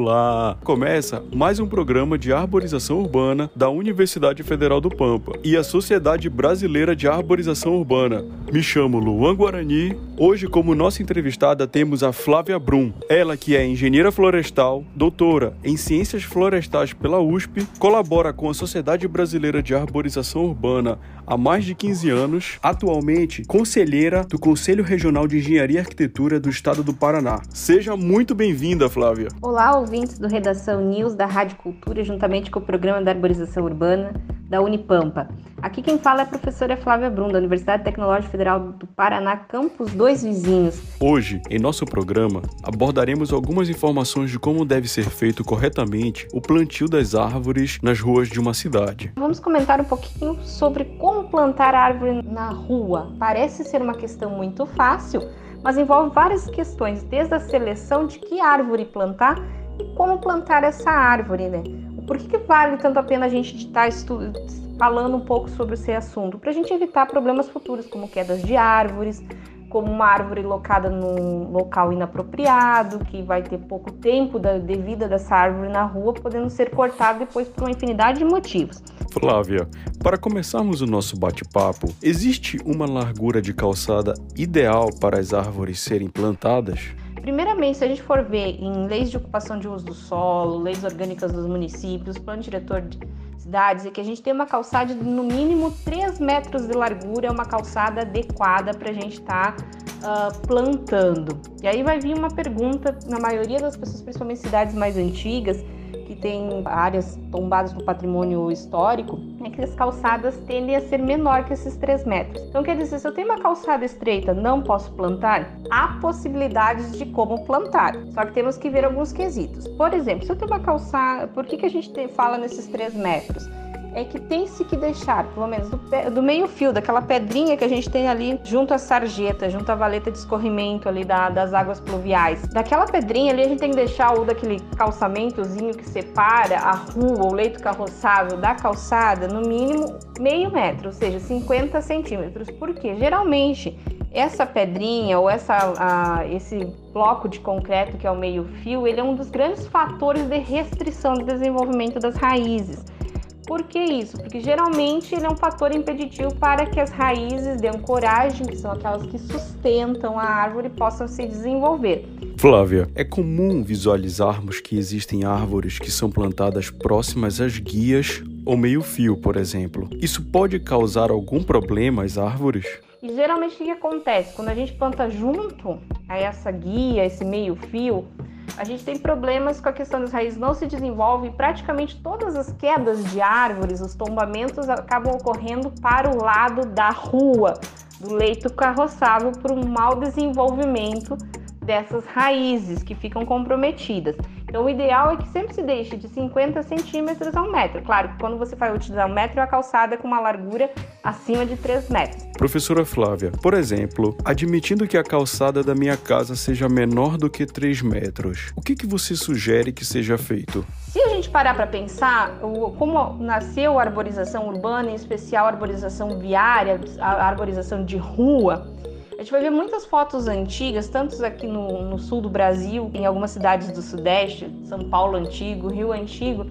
Olá! Começa mais um programa de arborização urbana da Universidade Federal do Pampa e a Sociedade Brasileira de Arborização Urbana. Me chamo Luan Guarani. Hoje, como nossa entrevistada, temos a Flávia Brum. Ela que é engenheira florestal, doutora em ciências florestais pela USP, colabora com a Sociedade Brasileira de Arborização Urbana há mais de 15 anos, atualmente conselheira do Conselho Regional de Engenharia e Arquitetura do Estado do Paraná. Seja muito bem-vinda, Flávia. Olá, ouvintes do Redação News da Rádio Cultura, juntamente com o programa da Arborização Urbana da Unipampa. Aqui quem fala é a professora Flávia Brum, da Universidade Tecnológica Federal do Paraná, campus Dois Vizinhos. Hoje, em nosso programa, abordaremos algumas informações de como deve ser feito corretamente o plantio das árvores nas ruas de uma cidade. Vamos comentar um pouquinho sobre como plantar árvore na rua. Parece ser uma questão muito fácil, mas envolve várias questões, desde a seleção de que árvore plantar e como plantar essa árvore, né? Por que, que vale tanto a pena a gente estar falando um pouco sobre esse assunto? Para a gente evitar problemas futuros, como quedas de árvores, como uma árvore locada num local inapropriado, que vai ter pouco tempo da, de vida dessa árvore na rua, podendo ser cortada depois por uma infinidade de motivos. Flávia, para começarmos o nosso bate-papo, existe uma largura de calçada ideal para as árvores serem plantadas? Primeiramente, se a gente for ver em leis de ocupação de uso do solo, leis orgânicas dos municípios, plano diretor de cidades, é que a gente tem uma calçada de no mínimo 3 metros de largura, é uma calçada adequada para a gente estar tá, uh, plantando. E aí vai vir uma pergunta, na maioria das pessoas, principalmente cidades mais antigas, que tem áreas tombadas no patrimônio histórico, é que as calçadas tendem a ser menor que esses 3 metros. Então, quer dizer, se eu tenho uma calçada estreita, não posso plantar? Há possibilidades de como plantar, só que temos que ver alguns quesitos. Por exemplo, se eu tenho uma calçada, por que, que a gente fala nesses 3 metros? É que tem-se que deixar, pelo menos do, do, meio fio, daquela pedrinha que a gente tem ali junto à sarjeta, junto à valeta de escorrimento ali da, das águas pluviais. Daquela pedrinha ali a gente tem que deixar o daquele calçamentozinho que separa a rua, o leito carroçável da calçada, no mínimo meio metro, ou seja, 50 centímetros. Porque geralmente essa pedrinha ou essa, a, esse bloco de concreto que é o meio fio, ele é um dos grandes fatores de restrição do desenvolvimento das raízes. Por que isso? Porque geralmente ele é um fator impeditivo para que as raízes de ancoragem, que são aquelas que sustentam a árvore, possam se desenvolver. Flávia, é comum visualizarmos que existem árvores que são plantadas próximas às guias ou meio-fio, por exemplo. Isso pode causar algum problema às árvores? E geralmente o que acontece? Quando a gente planta junto a essa guia, esse meio-fio, a gente tem problemas com a questão das raízes não se desenvolve e praticamente todas as quedas de árvores, os tombamentos acabam ocorrendo para o lado da rua, do leito carroçável por um mau desenvolvimento dessas raízes que ficam comprometidas. Então, o ideal é que sempre se deixe de 50 centímetros a um metro. Claro que quando você vai utilizar um metro, é a calçada com uma largura acima de 3 metros. Professora Flávia, por exemplo, admitindo que a calçada da minha casa seja menor do que 3 metros, o que, que você sugere que seja feito? Se a gente parar para pensar, como nasceu a arborização urbana, em especial a arborização viária, a arborização de rua, a gente vai ver muitas fotos antigas, tanto aqui no, no sul do Brasil, em algumas cidades do Sudeste, São Paulo Antigo, Rio Antigo,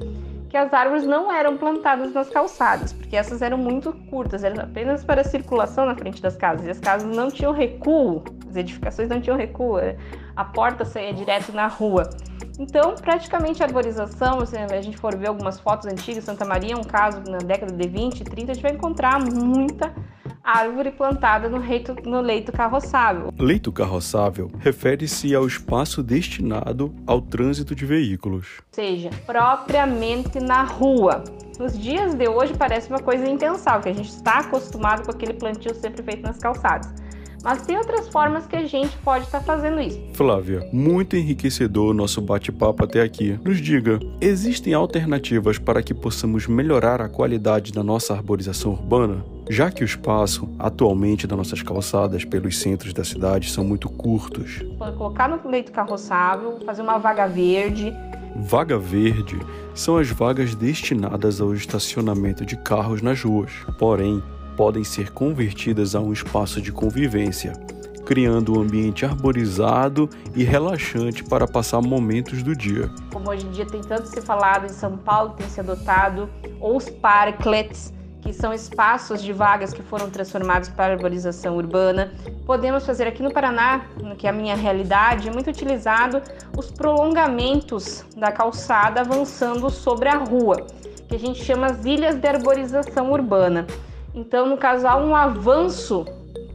que as árvores não eram plantadas nas calçadas, porque essas eram muito curtas, eram apenas para circulação na frente das casas, e as casas não tinham recuo, as edificações não tinham recuo, a porta saía direto na rua. Então, praticamente a arborização, se a gente for ver algumas fotos antigas, Santa Maria é um caso na década de 20 e 30, a gente vai encontrar muita árvore plantada no, reito, no leito carroçável. Leito carroçável refere-se ao espaço destinado ao trânsito de veículos. Ou seja, propriamente na rua. Nos dias de hoje parece uma coisa impensável, que a gente está acostumado com aquele plantio sempre feito nas calçadas. Mas tem outras formas que a gente pode estar tá fazendo isso. Flávia, muito enriquecedor o nosso bate-papo até aqui. Nos diga, existem alternativas para que possamos melhorar a qualidade da nossa arborização urbana? Já que o espaço, atualmente, das nossas calçadas pelos centros da cidade são muito curtos. Pode colocar no leito carroçável, fazer uma vaga verde. Vaga verde são as vagas destinadas ao estacionamento de carros nas ruas. Porém, podem ser convertidas a um espaço de convivência. criando um ambiente arborizado e relaxante para passar momentos do dia. Como hoje em dia tem tanto se falado em São Paulo, tem se adotado os parklets, que são espaços de vagas que foram transformados para arborização urbana. Podemos fazer aqui no Paraná, que é a minha realidade, é muito utilizado os prolongamentos da calçada avançando sobre a rua, que a gente chama as ilhas de arborização urbana. Então, no caso, há um avanço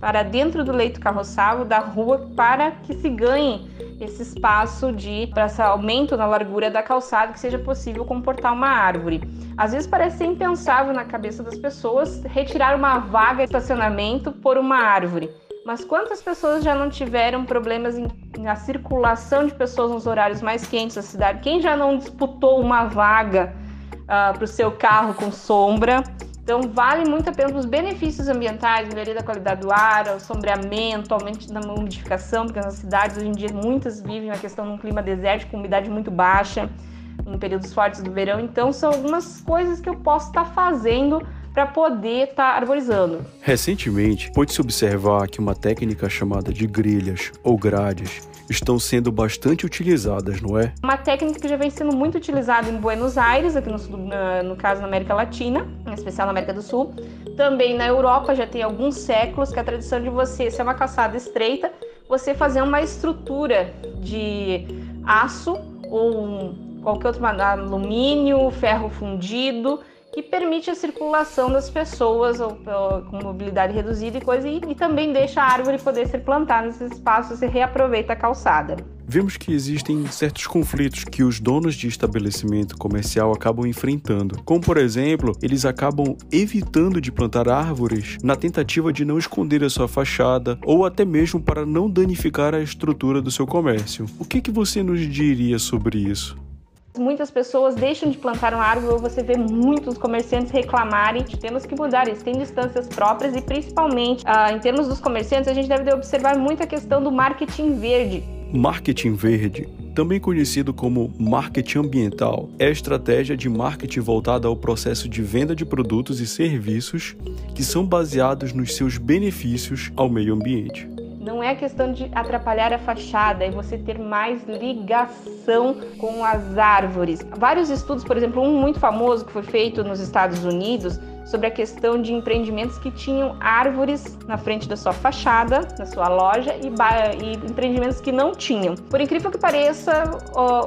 para dentro do leito carroçável da rua para que se ganhe esse espaço de para esse aumento na largura da calçada que seja possível comportar uma árvore. Às vezes parece impensável na cabeça das pessoas retirar uma vaga de estacionamento por uma árvore. Mas quantas pessoas já não tiveram problemas em, na circulação de pessoas nos horários mais quentes da cidade? Quem já não disputou uma vaga uh, para o seu carro com sombra então, vale muito a pena os benefícios ambientais, melhoria da qualidade do ar, o sombreamento, aumento da umidificação, porque nas cidades hoje em dia muitas vivem a questão de um clima desértico, com umidade muito baixa, em períodos fortes do verão. Então, são algumas coisas que eu posso estar fazendo para poder estar tá arborizando. Recentemente, pôde-se observar que uma técnica chamada de grelhas ou grades estão sendo bastante utilizadas, não é? Uma técnica que já vem sendo muito utilizada em Buenos Aires, aqui no, no caso na América Latina, em especial na América do Sul. Também na Europa já tem alguns séculos que a tradição de você, se é uma calçada estreita, você fazer uma estrutura de aço ou qualquer outro alumínio, ferro fundido, que permite a circulação das pessoas ou, ou, com mobilidade reduzida e coisa, e, e, também deixa a árvore poder ser plantada nesses espaços e reaproveita a calçada. Vemos que existem certos conflitos que os donos de estabelecimento comercial acabam enfrentando, como por exemplo, eles acabam evitando de plantar árvores na tentativa de não esconder a sua fachada ou até mesmo para não danificar a estrutura do seu comércio. O que, que você nos diria sobre isso? Muitas pessoas deixam de plantar uma árvore você vê muitos comerciantes reclamarem. Temos que mudar, eles têm distâncias próprias e principalmente ah, em termos dos comerciantes, a gente deve observar muito a questão do marketing verde. Marketing verde também conhecido como marketing ambiental, é a estratégia de marketing voltada ao processo de venda de produtos e serviços que são baseados nos seus benefícios ao meio ambiente. Não é questão de atrapalhar a fachada, é você ter mais ligação com as árvores. Vários estudos, por exemplo, um muito famoso que foi feito nos Estados Unidos, sobre a questão de empreendimentos que tinham árvores na frente da sua fachada, na sua loja, e, e empreendimentos que não tinham. Por incrível que pareça,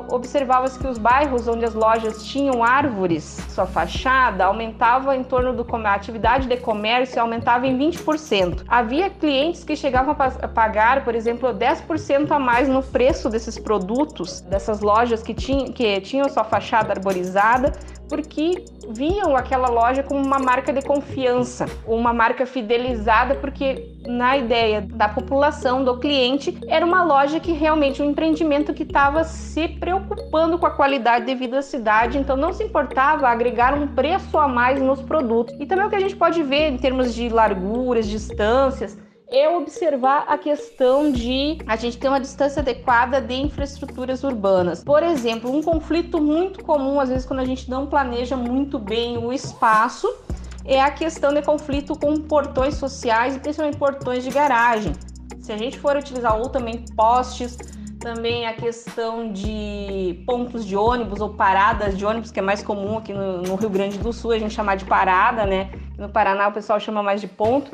observava-se que os bairros onde as lojas tinham árvores, sua fachada, aumentava em torno do a atividade de comércio aumentava em 20%. Havia clientes que chegavam a pagar, por exemplo, 10% a mais no preço desses produtos, dessas lojas que, tinham, que tinham sua fachada arborizada, porque viam aquela loja como uma marca de confiança, uma marca fidelizada, porque na ideia da população, do cliente, era uma loja que realmente um empreendimento que estava se preocupando com a qualidade devido à cidade, então não se importava agregar um preço a mais nos produtos. E também o que a gente pode ver em termos de larguras, distâncias, é observar a questão de a gente ter uma distância adequada de infraestruturas urbanas. Por exemplo, um conflito muito comum, às vezes, quando a gente não planeja muito bem o espaço, é a questão de conflito com portões sociais e principalmente portões de garagem. Se a gente for utilizar ou também postes, também a questão de pontos de ônibus ou paradas de ônibus, que é mais comum aqui no, no Rio Grande do Sul, a gente chamar de parada, né? No Paraná o pessoal chama mais de ponto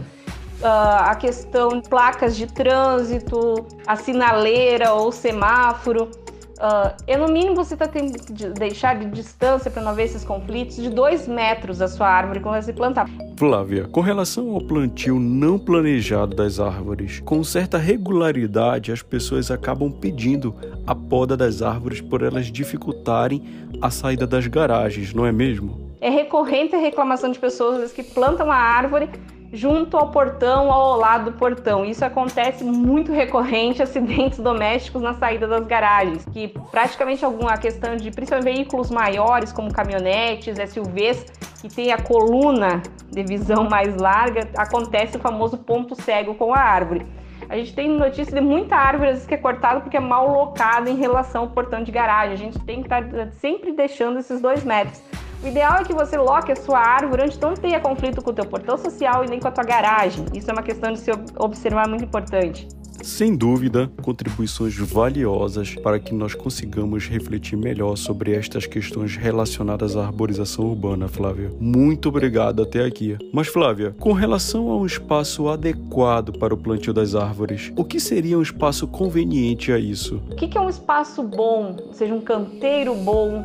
a questão de placas de trânsito, a sinaleira ou semáforo. Uh, e no mínimo você está tendo que deixar de distância para não haver esses conflitos de dois metros da sua árvore quando vai se plantar. Flávia, com relação ao plantio não planejado das árvores, com certa regularidade as pessoas acabam pedindo a poda das árvores por elas dificultarem a saída das garagens, não é mesmo? É recorrente a reclamação de pessoas que plantam a árvore junto ao portão ao lado do portão. Isso acontece muito recorrente acidentes domésticos na saída das garagens, que praticamente alguma questão de principalmente veículos maiores como caminhonetes, SUVs, que tem a coluna de visão mais larga, acontece o famoso ponto cego com a árvore. A gente tem notícia de muita árvore às vezes, que é cortada porque é mal locada em relação ao portão de garagem. A gente tem que estar sempre deixando esses dois metros. O ideal é que você loque a sua árvore onde não tenha conflito com o teu portão social e nem com a tua garagem. Isso é uma questão de se observar muito importante. Sem dúvida, contribuições valiosas para que nós consigamos refletir melhor sobre estas questões relacionadas à arborização urbana, Flávia. Muito obrigado até aqui. Mas, Flávia, com relação a um espaço adequado para o plantio das árvores, o que seria um espaço conveniente a isso? O que é um espaço bom? Ou seja, um canteiro bom,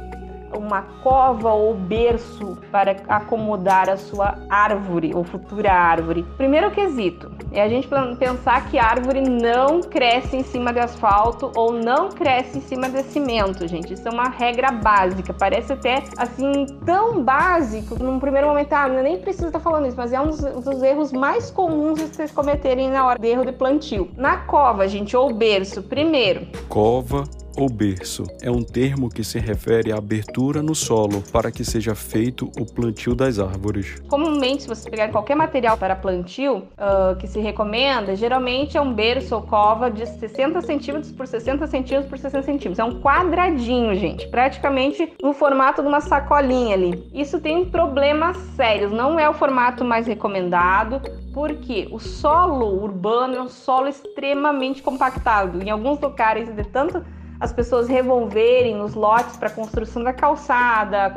uma cova ou berço para acomodar a sua árvore ou futura árvore. Primeiro quesito é a gente pensar que a árvore não cresce em cima de asfalto ou não cresce em cima de cimento, gente. Isso é uma regra básica. Parece até assim tão básico num primeiro momento, ah, eu nem preciso estar falando isso, mas é um dos, dos erros mais comuns de vocês cometerem na hora de erro de plantio. Na cova, gente, ou berço, primeiro. Cova ou berço é um termo que se refere à abertura no solo para que seja feito o plantio das árvores. Comumente, se você pegar qualquer material para plantio uh, que se recomenda, geralmente é um berço ou cova de 60 centímetros por 60 centímetros por 60 centímetros. É um quadradinho, gente, praticamente no formato de uma sacolinha ali. Isso tem problemas sérios, não é o formato mais recomendado porque o solo urbano é um solo extremamente compactado. Em alguns lugares, de tanto as pessoas revolverem nos lotes para construção da calçada,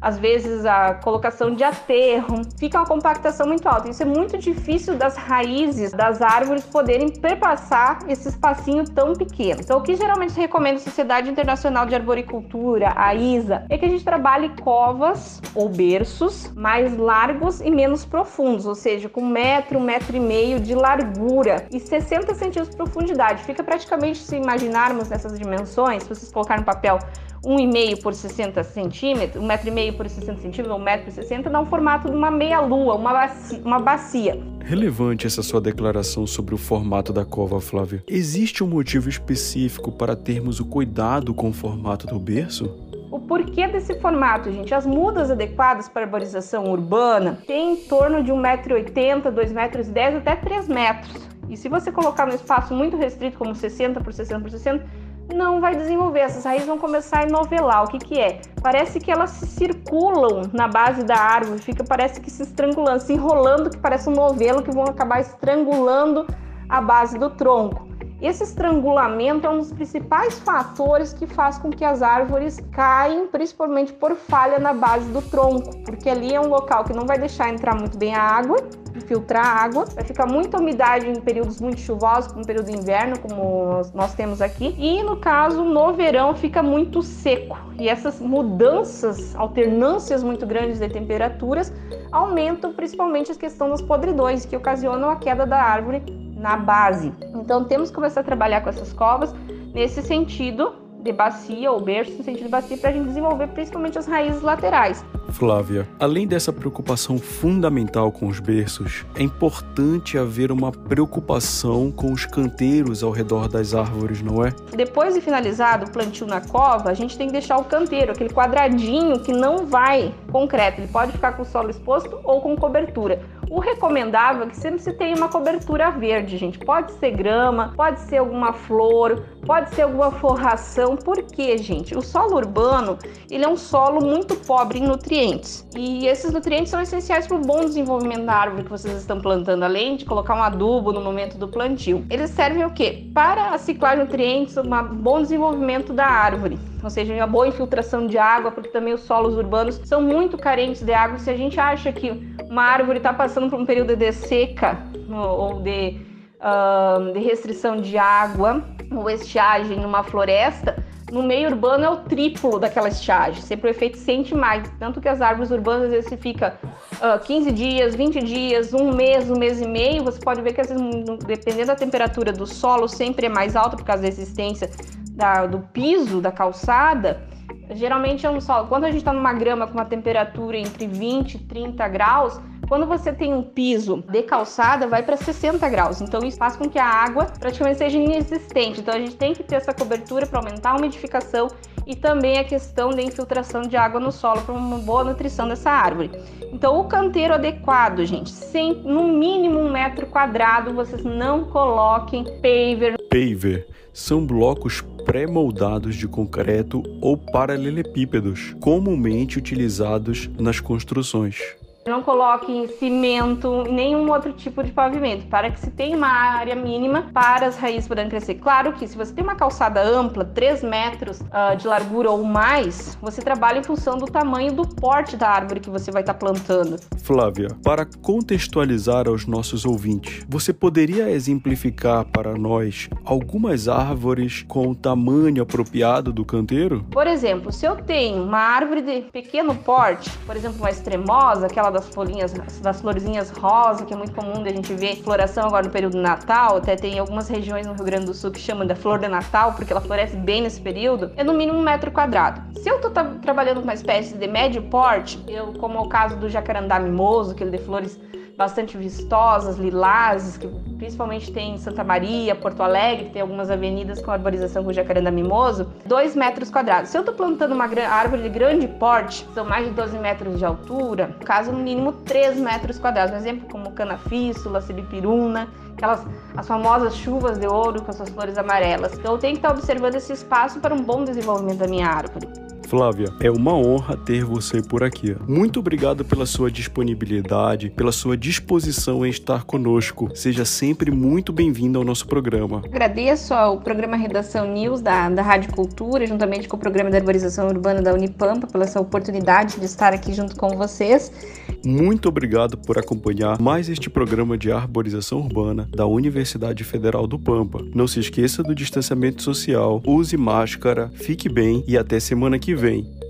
às vezes a colocação de aterro, fica uma compactação muito alta. Isso é muito difícil das raízes das árvores poderem perpassar esse espacinho tão pequeno. Então, o que geralmente recomenda a Sociedade Internacional de Arboricultura, a ISA, é que a gente trabalhe covas ou berços mais largos e menos profundos, ou seja, com um metro, um metro e meio de largura e 60 centímetros de profundidade. Fica praticamente, se imaginarmos nessas dimensões, se vocês colocarem no papel 1,5 por 60 centímetros, 1,5 por 60 centímetros, ou 1,60 por 60, dá um formato de uma meia-lua, uma bacia, uma bacia. Relevante essa sua declaração sobre o formato da cova, Flávia. Existe um motivo específico para termos o cuidado com o formato do berço? O porquê desse formato, gente? As mudas adequadas para arborização urbana têm em torno de 1,80m, 2,10m até 3 metros. E se você colocar num espaço muito restrito, como 60 por 60 por 60, não vai desenvolver. Essas raízes vão começar a enovelar. O que, que é? Parece que elas se circulam na base da árvore, fica parece que se estrangulando, se enrolando, que parece um novelo que vão acabar estrangulando a base do tronco. Esse estrangulamento é um dos principais fatores que faz com que as árvores caem, principalmente por falha na base do tronco, porque ali é um local que não vai deixar entrar muito bem a água, filtrar a água, vai ficar muita umidade em períodos muito chuvosos, como o período de inverno, como nós temos aqui, e no caso, no verão, fica muito seco. E essas mudanças, alternâncias muito grandes de temperaturas, aumentam principalmente a questão das podridões, que ocasionam a queda da árvore na base. Então temos que começar a trabalhar com essas covas nesse sentido de bacia ou berço no sentido de bacia para a gente desenvolver principalmente as raízes laterais. Flávia, além dessa preocupação fundamental com os berços, é importante haver uma preocupação com os canteiros ao redor das árvores, não é? Depois de finalizado o plantio na cova, a gente tem que deixar o canteiro, aquele quadradinho que não vai concreto, ele pode ficar com o solo exposto ou com cobertura. O recomendável é que sempre se tenha uma cobertura verde, gente. Pode ser grama, pode ser alguma flor, pode ser alguma forração. Por quê, gente? O solo urbano, ele é um solo muito pobre em nutrientes. E esses nutrientes são essenciais para o bom desenvolvimento da árvore que vocês estão plantando, além de colocar um adubo no momento do plantio. Eles servem o quê? Para ciclar nutrientes, um bom desenvolvimento da árvore ou seja, uma boa infiltração de água, porque também os solos urbanos são muito carentes de água. Se a gente acha que uma árvore está passando por um período de seca ou de, uh, de restrição de água ou estiagem numa floresta, no meio urbano é o triplo daquela estiagem. Sempre o efeito sente mais. Tanto que as árvores urbanas, às vezes, fica uh, 15 dias, 20 dias, um mês, um mês e meio. Você pode ver que, às vezes, dependendo da temperatura do solo, sempre é mais alta por causa da resistência da, do piso, da calçada. Geralmente é um solo. Quando a gente está numa grama com uma temperatura entre 20 e 30 graus, quando você tem um piso de calçada, vai para 60 graus. Então isso faz com que a água praticamente seja inexistente. Então a gente tem que ter essa cobertura para aumentar a umidificação e também a questão da infiltração de água no solo para uma boa nutrição dessa árvore. Então o canteiro adequado, gente, sem no mínimo um metro quadrado, vocês não coloquem paver. Paver são blocos pré-moldados de concreto ou paralelepípedos, comumente utilizados nas construções. Não coloque cimento, nenhum outro tipo de pavimento, para que se tenha uma área mínima para as raízes poderem crescer. Claro que se você tem uma calçada ampla, 3 metros uh, de largura ou mais, você trabalha em função do tamanho do porte da árvore que você vai estar tá plantando. Flávia, para contextualizar aos nossos ouvintes, você poderia exemplificar para nós algumas árvores com o tamanho apropriado do canteiro? Por exemplo, se eu tenho uma árvore de pequeno porte, por exemplo, uma extremosa, aquela das folhinhas, das florzinhas rosa, que é muito comum a gente ver floração agora no período Natal, até tem algumas regiões no Rio Grande do Sul que chamam da flor de Natal, porque ela floresce bem nesse período, é no mínimo um metro quadrado. Se eu estou trabalhando com uma espécie de médio porte, eu, como é o caso do jacarandá mimoso, aquele de flores bastante vistosas, lilazes, que principalmente tem em Santa Maria, Porto Alegre, tem algumas avenidas com arborização com jacaranda mimoso, 2 metros quadrados. Se eu estou plantando uma árvore de grande porte, são mais de 12 metros de altura, no caso, no mínimo 3 metros quadrados. Um exemplo como canafístula, sibipiruna, aquelas as famosas chuvas de ouro com as suas flores amarelas. Então eu tenho que estar observando esse espaço para um bom desenvolvimento da minha árvore. Flávia, é uma honra ter você por aqui. Muito obrigado pela sua disponibilidade, pela sua disposição em estar conosco. Seja sempre muito bem-vindo ao nosso programa. Agradeço ao programa Redação News da, da Rádio Cultura, juntamente com o programa de Arborização Urbana da Unipampa, pela essa oportunidade de estar aqui junto com vocês. Muito obrigado por acompanhar mais este programa de arborização urbana da Universidade Federal do Pampa. Não se esqueça do distanciamento social, use máscara, fique bem e até semana que vem.